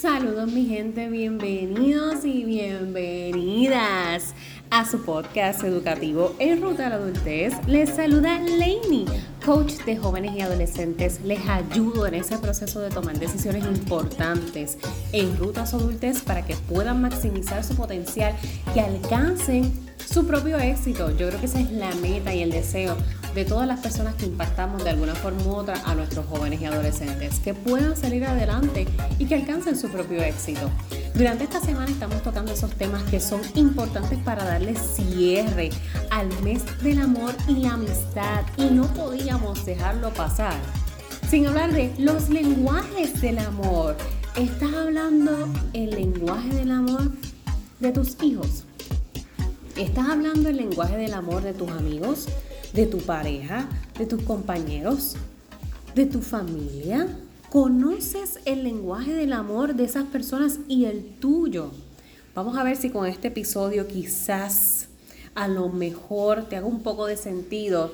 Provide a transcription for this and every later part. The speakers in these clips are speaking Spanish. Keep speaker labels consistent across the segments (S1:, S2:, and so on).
S1: Saludos mi gente, bienvenidos y bienvenidas a su podcast educativo En Ruta a la Adultez. Les saluda Lainey, coach de jóvenes y adolescentes. Les ayudo en ese proceso de tomar decisiones importantes en rutas adultez para que puedan maximizar su potencial y alcancen su propio éxito. Yo creo que esa es la meta y el deseo de todas las personas que impactamos de alguna forma u otra a nuestros jóvenes y adolescentes, que puedan salir adelante y que alcancen su propio éxito. Durante esta semana estamos tocando esos temas que son importantes para darle cierre al mes del amor y la amistad y no podíamos dejarlo pasar. Sin hablar de los lenguajes del amor. ¿Estás hablando el lenguaje del amor de tus hijos? ¿Estás hablando el lenguaje del amor de tus amigos? De tu pareja, de tus compañeros, de tu familia. Conoces el lenguaje del amor de esas personas y el tuyo. Vamos a ver si con este episodio quizás a lo mejor te haga un poco de sentido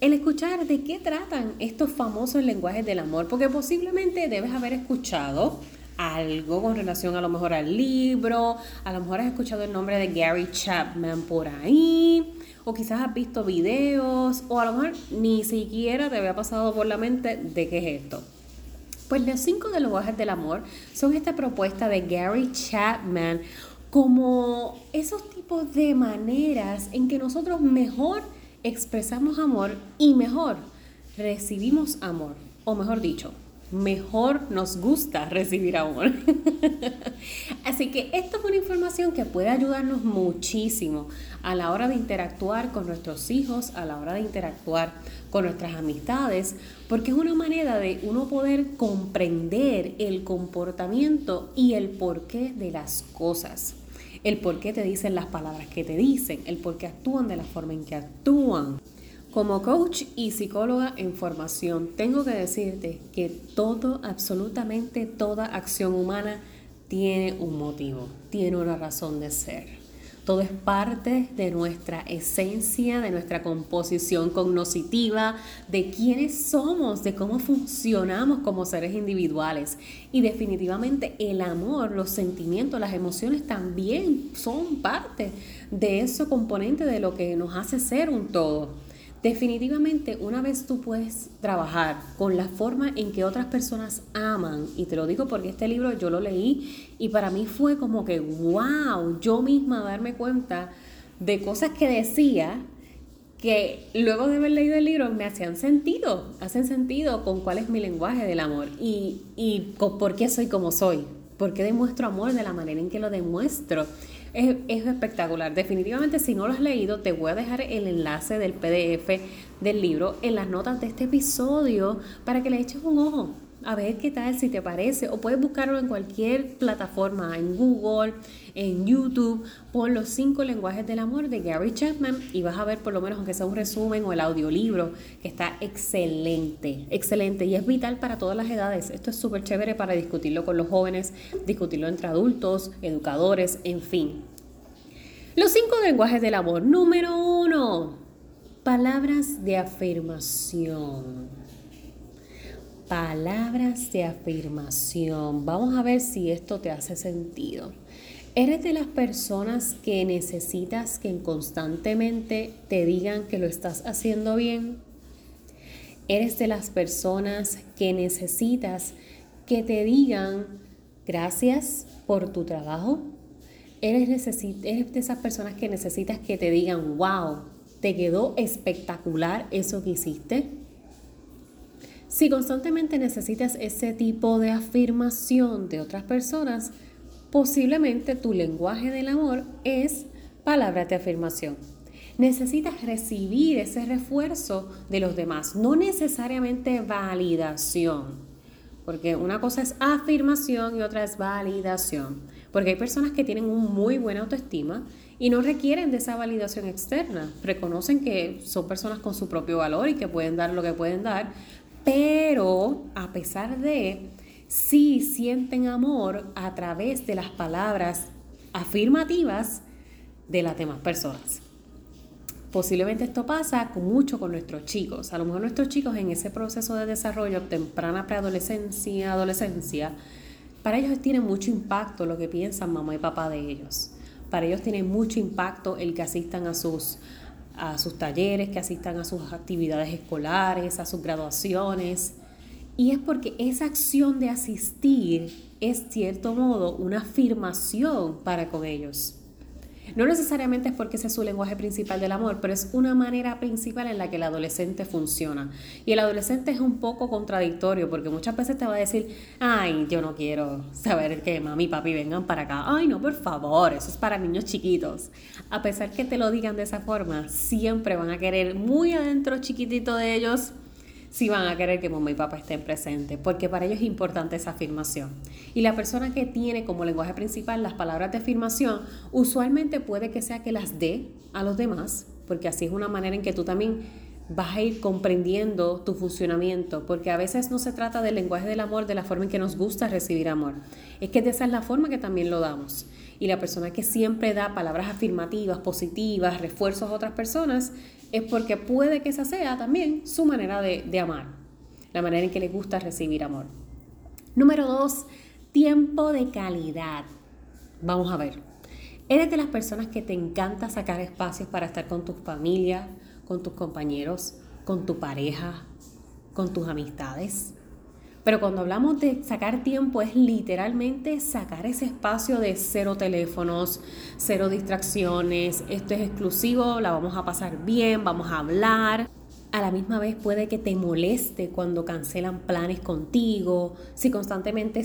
S1: el escuchar de qué tratan estos famosos lenguajes del amor, porque posiblemente debes haber escuchado algo con relación a lo mejor al libro, a lo mejor has escuchado el nombre de Gary Chapman por ahí, o quizás has visto videos, o a lo mejor ni siquiera te había pasado por la mente de qué es esto. Pues los cinco de lenguajes del amor son esta propuesta de Gary Chapman como esos tipos de maneras en que nosotros mejor expresamos amor y mejor recibimos amor, o mejor dicho, mejor nos gusta recibir amor. Así que esto es una información que puede ayudarnos muchísimo a la hora de interactuar con nuestros hijos, a la hora de interactuar con nuestras amistades, porque es una manera de uno poder comprender el comportamiento y el porqué de las cosas. El por qué te dicen las palabras que te dicen, el por qué actúan de la forma en que actúan. Como coach y psicóloga en formación, tengo que decirte que todo, absolutamente toda acción humana tiene un motivo, tiene una razón de ser. Todo es parte de nuestra esencia, de nuestra composición cognoscitiva, de quiénes somos, de cómo funcionamos como seres individuales. Y definitivamente el amor, los sentimientos, las emociones también son parte de ese componente de lo que nos hace ser un todo. Definitivamente, una vez tú puedes trabajar con la forma en que otras personas aman, y te lo digo porque este libro yo lo leí y para mí fue como que, wow, yo misma darme cuenta de cosas que decía que luego de haber leído el libro me hacían sentido, hacen sentido con cuál es mi lenguaje del amor y, y por qué soy como soy, por qué demuestro amor de la manera en que lo demuestro es, espectacular. Definitivamente, si no lo has leído, te voy a dejar el enlace del PDF del libro en las notas de este episodio para que le eches un ojo a ver qué tal, si te parece, o puedes buscarlo en cualquier plataforma, en Google, en YouTube, por los cinco lenguajes del amor de Gary Chapman y vas a ver por lo menos, aunque sea un resumen o el audiolibro, que está excelente, excelente y es vital para todas las edades. Esto es súper chévere para discutirlo con los jóvenes, discutirlo entre adultos, educadores, en fin. Los cinco lenguajes del amor. Número uno, palabras de afirmación palabras de afirmación. Vamos a ver si esto te hace sentido. ¿Eres de las personas que necesitas que constantemente te digan que lo estás haciendo bien? ¿Eres de las personas que necesitas que te digan gracias por tu trabajo? ¿Eres, ¿Eres de esas personas que necesitas que te digan, wow, te quedó espectacular eso que hiciste? Si constantemente necesitas ese tipo de afirmación de otras personas, posiblemente tu lenguaje del amor es palabras de afirmación. Necesitas recibir ese refuerzo de los demás, no necesariamente validación, porque una cosa es afirmación y otra es validación, porque hay personas que tienen un muy buena autoestima y no requieren de esa validación externa, reconocen que son personas con su propio valor y que pueden dar lo que pueden dar, pero a pesar de, sí sienten amor a través de las palabras afirmativas de las demás personas. Posiblemente esto pasa mucho con nuestros chicos. A lo mejor nuestros chicos en ese proceso de desarrollo, temprana preadolescencia, adolescencia, Para ellos tiene mucho impacto lo que piensan mamá y papá de ellos. Para ellos tiene mucho impacto el que asistan a sus, a sus talleres, que asistan a sus actividades escolares, a sus graduaciones. Y es porque esa acción de asistir es, cierto modo, una afirmación para con ellos. No necesariamente es porque ese es su lenguaje principal del amor, pero es una manera principal en la que el adolescente funciona. Y el adolescente es un poco contradictorio porque muchas veces te va a decir, ay, yo no quiero saber que mami y papi vengan para acá. Ay, no, por favor, eso es para niños chiquitos. A pesar que te lo digan de esa forma, siempre van a querer muy adentro chiquitito de ellos si van a querer que mamá y papá estén presentes, porque para ellos es importante esa afirmación. Y la persona que tiene como lenguaje principal las palabras de afirmación, usualmente puede que sea que las dé a los demás, porque así es una manera en que tú también vas a ir comprendiendo tu funcionamiento, porque a veces no se trata del lenguaje del amor de la forma en que nos gusta recibir amor, es que esa es la forma que también lo damos. Y la persona que siempre da palabras afirmativas, positivas, refuerzos a otras personas, es porque puede que esa sea también su manera de, amar, la manera en que le gusta recibir amor. Número dos, tiempo de calidad. Vamos a ver. ¿Eres de las personas que te encanta sacar espacios para estar con tu familia, con tus compañeros, con tu pareja, con tus amistades? Pero cuando hablamos de sacar tiempo es literalmente sacar ese espacio de cero teléfonos, cero distracciones, esto es exclusivo, la vamos a pasar bien, vamos a hablar. A la misma vez puede que te moleste cuando cancelan planes contigo, si constantemente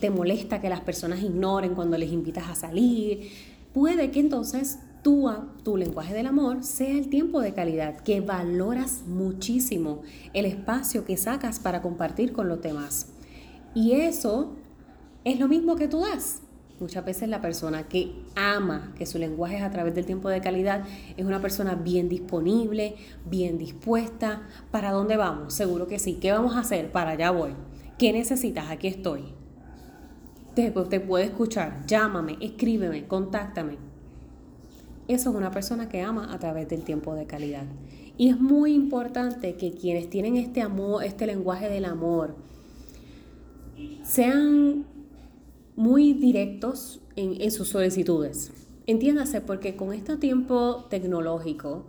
S1: te molesta que las personas ignoren cuando les invitas a salir, puede que entonces tu, tu lenguaje del amor sea el tiempo de calidad, que valoras muchísimo el espacio que sacas para compartir con los demás. Y eso es lo mismo que tú das. Muchas veces la persona que ama que su lenguaje es a través del tiempo de calidad es una persona bien disponible, bien dispuesta. ¿Para dónde vamos? Seguro que sí. ¿Qué vamos a hacer? Para allá voy. ¿Qué necesitas? Aquí estoy. Te, te puede escuchar. Llámame, escríbeme, contáctame. Eso es una persona que ama a través del tiempo de calidad. Y es muy importante que quienes tienen este amor, este lenguaje del amor, sean muy directos en, en sus solicitudes. Entiéndase, porque con este tiempo tecnológico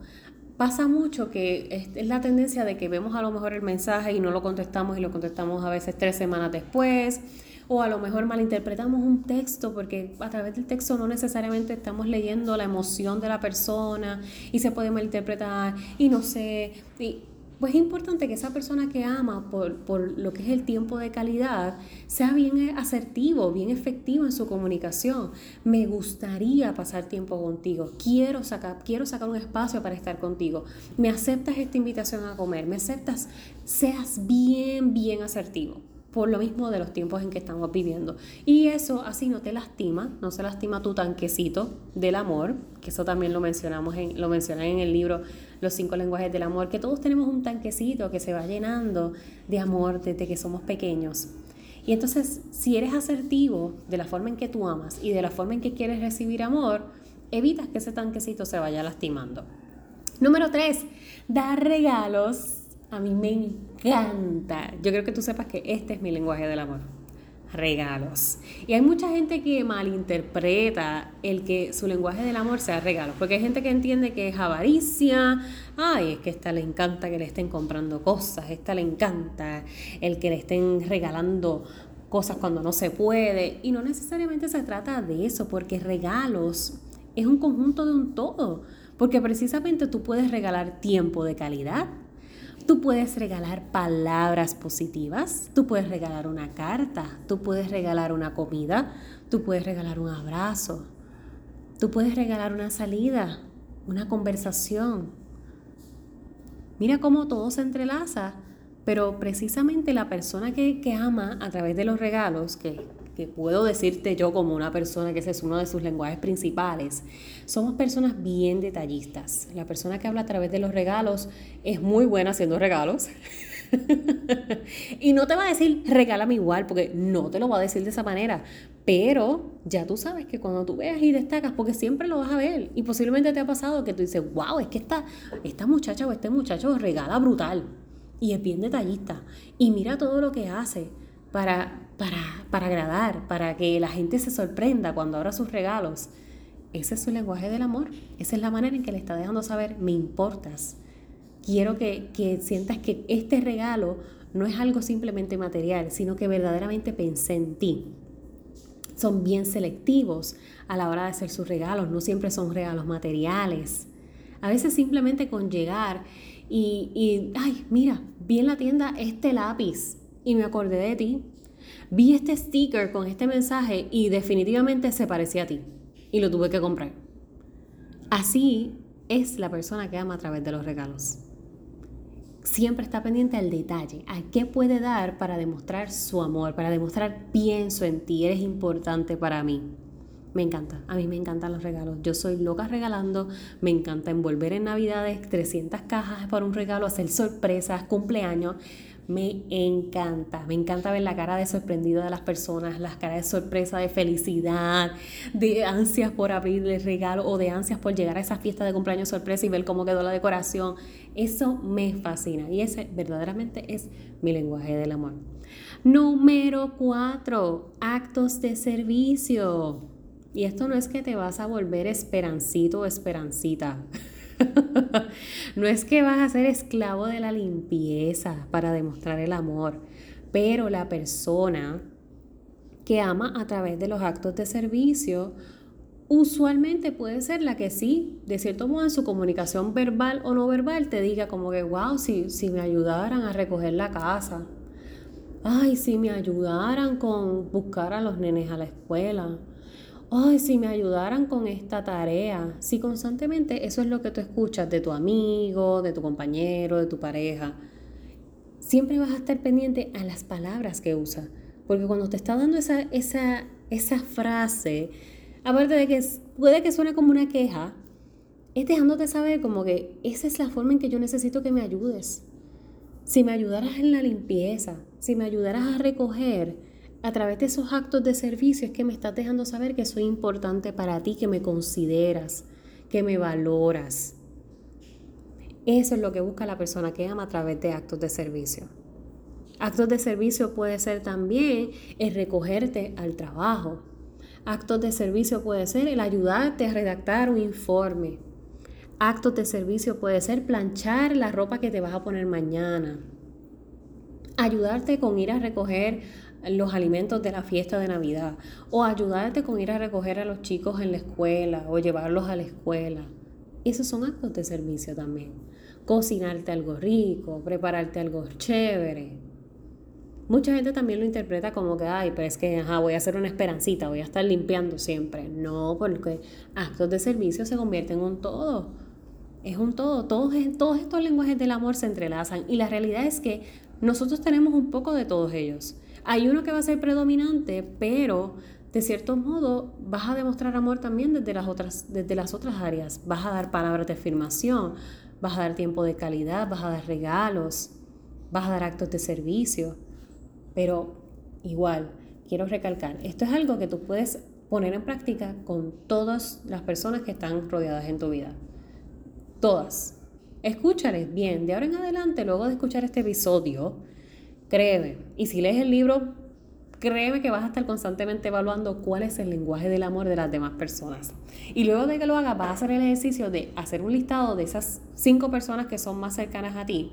S1: pasa mucho que es, la tendencia de que vemos a lo mejor el mensaje y no lo contestamos y lo contestamos a veces tres semanas después o a lo mejor malinterpretamos un texto porque a través del texto no necesariamente estamos leyendo la emoción de la persona y se puede malinterpretar y no sé. Y, pues es importante que esa persona que ama por, por, lo que es el tiempo de calidad sea bien asertivo, bien efectivo en su comunicación. Me gustaría pasar tiempo contigo. Quiero sacar, quiero sacar un espacio para estar contigo. ¿Me aceptas esta invitación a comer? ¿Me aceptas? Seas bien, bien asertivo por lo mismo de los tiempos en que estamos viviendo. Y eso así no te lastima, no se lastima tu tanquecito del amor, que eso también lo mencionamos en, lo mencionan en el libro Los cinco lenguajes del amor, que todos tenemos un tanquecito que se va llenando de amor desde que somos pequeños. Y entonces, si eres asertivo de la forma en que tú amas y de la forma en que quieres recibir amor, evitas que ese tanquecito se vaya lastimando. Número tres, dar regalos a mí me encanta. Yo creo que tú sepas que este es mi lenguaje del amor. Regalos. Y hay mucha gente que malinterpreta el que su lenguaje del amor sea regalos. Porque hay gente que entiende que es avaricia. Ay, es que esta le encanta que le estén comprando cosas. Esta le encanta el que le estén regalando cosas cuando no se puede. Y no necesariamente se trata de eso, porque regalos es un conjunto de un todo. Porque precisamente tú puedes regalar tiempo de calidad, Tú puedes regalar palabras positivas, tú puedes regalar una carta, tú puedes regalar una comida, tú puedes regalar un abrazo, tú puedes regalar una salida, una conversación. Mira cómo todo se entrelaza, pero precisamente la persona que, que ama a través de los regalos, que que puedo decirte yo como una persona que ese es uno de sus lenguajes principales, somos personas bien detallistas. La persona que habla a través de los regalos es muy buena haciendo regalos. y no te va a decir regálame igual, porque no te lo va a decir de esa manera. Pero ya tú sabes que cuando tú veas y destacas, porque siempre lo vas a ver, y posiblemente te ha pasado que tú dices, wow, es que esta, esta muchacha o este muchacho regala brutal. Y es bien detallista. Y mira todo lo que hace para para, para agradar, para que la gente se sorprenda cuando abra sus regalos. Ese es su lenguaje del amor. Esa es la manera en que le está dejando saber, me importas. Quiero que, que sientas que este regalo no es algo simplemente material, sino que verdaderamente pensé en ti. Son bien selectivos a la hora de hacer sus regalos, no siempre son regalos materiales. A veces simplemente con llegar y, y, ay, mira, vi en la tienda este lápiz y me acordé de ti. Vi este sticker con este mensaje y definitivamente se parecía a ti y lo tuve que comprar. Así es la persona que ama a través de los regalos siempre está pendiente al detalle, a qué puede dar para demostrar su amor, para demostrar pienso en ti, eres importante para mí. Me encanta, a mí me encantan los regalos. Yo soy loca regalando, me encanta envolver en Navidades 300 cajas para un regalo, hacer sorpresas, cumpleaños. Me encanta, me encanta ver la cara de sorprendido de las personas, las caras de sorpresa, de felicidad, de ansias por abrir el regalo o de ansias por llegar a esa fiesta de cumpleaños sorpresa y ver cómo quedó la decoración. Eso me fascina y ese verdaderamente es mi lenguaje del amor. Número cuatro, actos de servicio. Y esto no es que te vas a volver esperancito o esperancita. no es que vas a ser esclavo de la limpieza para demostrar el amor, pero la persona que ama a través de los actos de servicio usualmente puede ser la que sí, de cierto modo en su comunicación verbal o no verbal, te diga como que, wow, si, si me ayudaran a recoger la casa, ay, si me ayudaran con buscar a los nenes a la escuela, ay, si me ayudaran con esta tarea. Si constantemente eso es lo que tú escuchas de tu amigo, de tu compañero, de tu pareja, siempre vas a estar pendiente a las palabras que usa. Porque cuando te está dando esa, esa, esa frase, aparte de que puede que suene como una queja, es dejándote saber como que esa es la forma en que yo necesito que me ayudes. Si me ayudaras en la limpieza, si me ayudaras a recoger, a través de esos actos de servicio es que me estás dejando saber que soy importante para ti, que me consideras, que me valoras. Eso es lo que busca la persona que ama a través de actos de servicio. Actos de servicio puede ser también el recogerte al trabajo. Actos de servicio puede ser el ayudarte a redactar un informe. Actos de servicio puede ser planchar la ropa que te vas a poner mañana. Ayudarte con ir a recoger los alimentos de la fiesta de Navidad o ayudarte con ir a recoger a los chicos en la escuela o llevarlos a la escuela. Esos son actos de servicio también. Cocinarte algo rico, prepararte algo chévere. Mucha gente también lo interpreta como que, ay, pero es que ajá, voy a hacer una esperancita, voy a estar limpiando siempre. No, porque actos de servicio se convierten en un todo. Es un todo. Todos, todos estos lenguajes del amor se entrelazan. Y la realidad es que nosotros tenemos un poco de todos ellos. Hay uno que va a ser predominante, pero de cierto modo vas a demostrar amor también desde las otras, desde las otras áreas. Vas a dar palabras de afirmación, vas a dar tiempo de calidad, vas a dar regalos, vas a dar actos de servicio. Pero igual, quiero recalcar, esto es algo que tú puedes poner en práctica con todas las personas que están rodeadas en tu vida. Todas. Escúchales bien, de ahora en adelante, luego de escuchar este episodio, Créeme. Y si lees el libro, créeme que vas a estar constantemente evaluando cuál es el lenguaje del amor de las demás personas. Y luego de que lo hagas, vas a hacer el ejercicio de hacer un listado de esas cinco personas que son más cercanas a ti.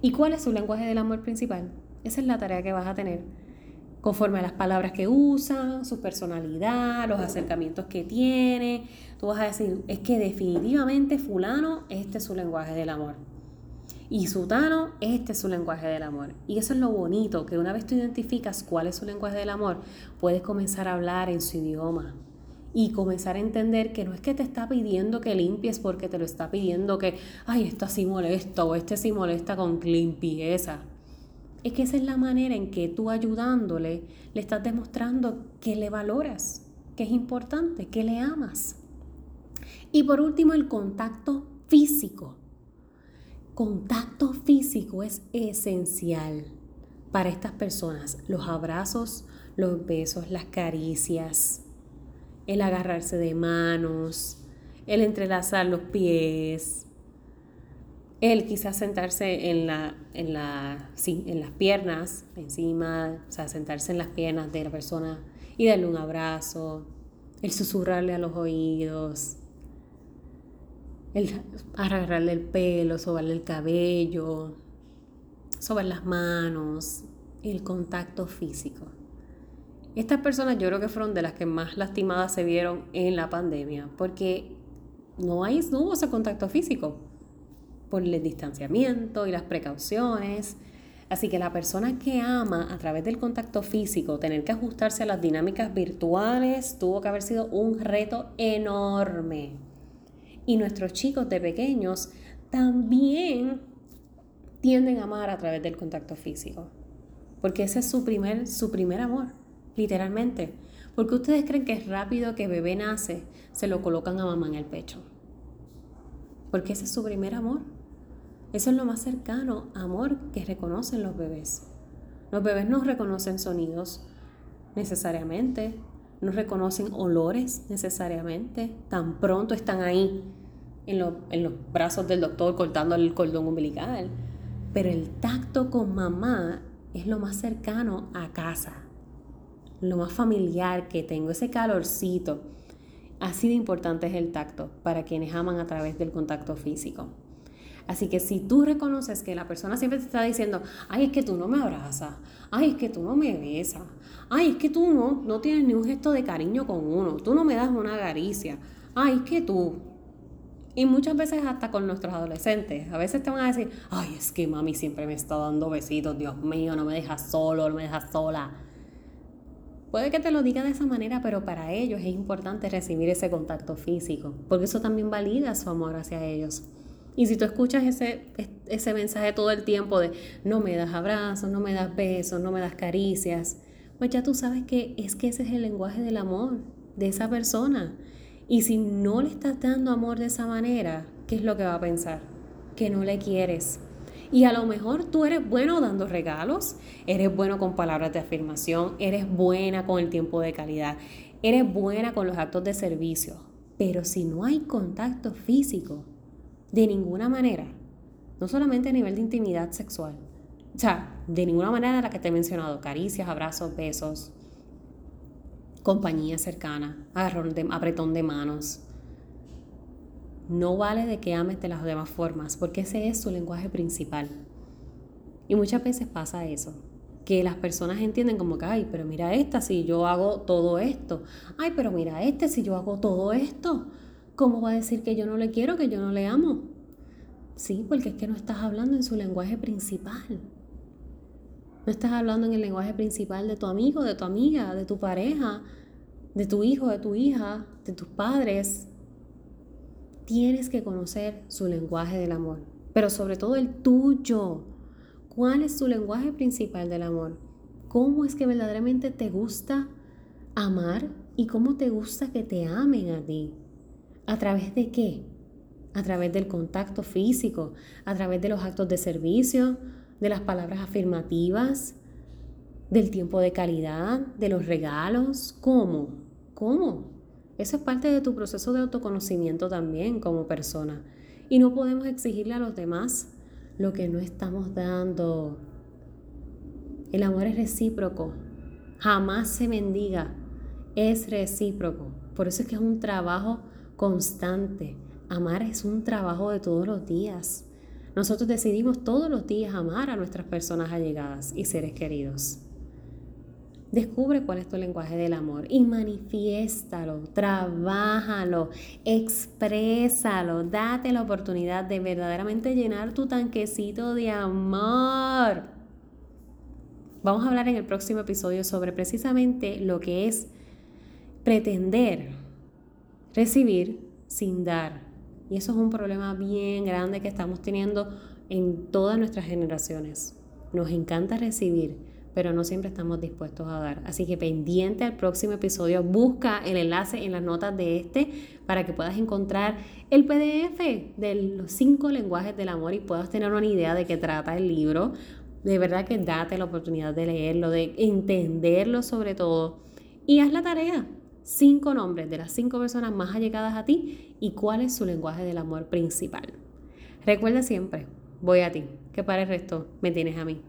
S1: ¿Y cuál es su lenguaje del amor principal? Esa es la tarea que vas a tener. Conforme a las palabras que usan, su personalidad, los acercamientos que tiene, tú vas a decir, es que definitivamente fulano, este es su lenguaje del amor. Y Sutano, este es su lenguaje del amor. Y eso es lo bonito, que una vez tú identificas cuál es su lenguaje del amor, puedes comenzar a hablar en su idioma. Y comenzar a entender que no es que te está pidiendo que limpies porque te lo está pidiendo que, ay, esta sí molesta o este sí molesta con limpieza. Es que esa es la manera en que tú ayudándole le estás demostrando que le valoras, que es importante, que le amas. Y por último, el contacto físico contacto físico es esencial para estas personas. Los abrazos, los besos, las caricias, el agarrarse de manos, el entrelazar los pies. El quizás sentarse en, la, en, la, las piernas, encima, o sea, sentarse en las piernas de la persona y darle un abrazo, el susurrarle a los oídos, el agarrarle el pelo, sobarle el cabello, sobar las manos, el contacto físico. Estas personas yo creo que fueron de las que más lastimadas se vieron en la pandemia, porque no, hay, no hubo ese contacto físico por el distanciamiento y las precauciones. Así que la persona que ama a través del contacto físico tener que ajustarse a las dinámicas virtuales tuvo que haber sido un reto enorme. Y nuestros chicos de pequeños también tienden a amar a través del contacto físico. Porque ese es su primer, su primer amor, literalmente. Porque ustedes creen que es rápido que bebé nace, se lo colocan a mamá en el pecho. Porque ese es su primer amor. Eso es lo más cercano amor que reconocen los bebés. Los bebés no reconocen sonidos necesariamente, no reconocen olores necesariamente, tan pronto están ahí en, en los brazos del doctor cortando el cordón umbilical. Pero el tacto con mamá es lo más cercano a casa, lo más familiar que tengo, ese calorcito. Así de importante es el tacto para quienes aman a través del contacto físico. Así que si tú reconoces que la persona siempre te está diciendo, ay, es que tú no me abrazas, ay, es que tú no me besas, ay, es que tú no, no tienes ni un gesto de cariño con uno, tú no me das una caricia, ay, es que tú. Y muchas veces hasta con nuestros adolescentes, a veces te van a decir, ay, es que mami siempre me está dando besitos, Dios mío, no me dejas solo, no me dejas sola. Puede que te lo diga de esa manera, pero para ellos es importante recibir ese contacto físico, porque eso también valida su amor hacia ellos. Y si tú escuchas ese, ese mensaje todo el tiempo de no me das abrazos, no me das besos, no me das caricias, pues ya tú sabes que es que ese es el lenguaje del amor de esa persona. Y si no le estás dando amor de esa manera, ¿qué es lo que va a pensar? Que no le quieres. Y a lo mejor tú eres bueno dando regalos, eres bueno con palabras de afirmación, eres buena con el tiempo de calidad, eres buena con los actos de servicio. Pero si no hay contacto físico, de ninguna manera. No solamente a nivel de intimidad sexual. O sea, de ninguna manera la que te he mencionado. Caricias, abrazos, besos, compañía cercana, de, apretón de manos. No vale de que ames de las demás formas, porque ese es su lenguaje principal. Y muchas veces pasa eso, que las personas entienden como que, ay, pero mira esta si yo hago todo esto. Ay, pero mira este si yo hago todo esto. ¿Cómo va a decir que yo no le quiero, que yo no le amo? Sí, porque es que no estás hablando en su lenguaje principal. No estás hablando en el lenguaje principal de tu amigo, de tu amiga, de tu pareja, de tu hijo, de tu hija, de tus padres. Tienes que conocer su lenguaje del amor, pero sobre todo el tuyo. ¿Cuál es su lenguaje principal del amor? ¿Cómo es que verdaderamente te gusta amar y cómo te gusta que te amen a ti? ¿A través de qué? A través del contacto físico, a través de los actos de servicio, de las palabras afirmativas, del tiempo de calidad, de los regalos. ¿Cómo? ¿Cómo? Eso es parte de tu proceso de autoconocimiento también como persona. Y no podemos exigirle a los demás lo que no estamos dando. El amor es recíproco. Jamás se mendiga. Es recíproco. Por eso es que es un trabajo constante. Amar es un trabajo de todos los días. Nosotros decidimos todos los días amar a nuestras personas allegadas y seres queridos. Descubre cuál es tu lenguaje del amor y manifiéstalo, trabájalo, exprésalo, date la oportunidad de verdaderamente llenar tu tanquecito de amor. Vamos a hablar en el próximo episodio sobre precisamente lo que es pretender recibir sin dar. Y eso es un problema bien grande que estamos teniendo en todas nuestras generaciones. Nos encanta recibir, pero no siempre estamos dispuestos a dar. Así que pendiente al próximo episodio, busca el enlace en las notas de este para que puedas encontrar el PDF de los cinco lenguajes del amor y puedas tener una idea de qué trata el libro. De verdad que date la oportunidad de leerlo, de entenderlo sobre todo y haz la tarea cinco nombres de las cinco personas más allegadas a ti y cuál es su lenguaje del amor principal. Recuerda siempre, voy a ti, que para el resto me tienes a mí.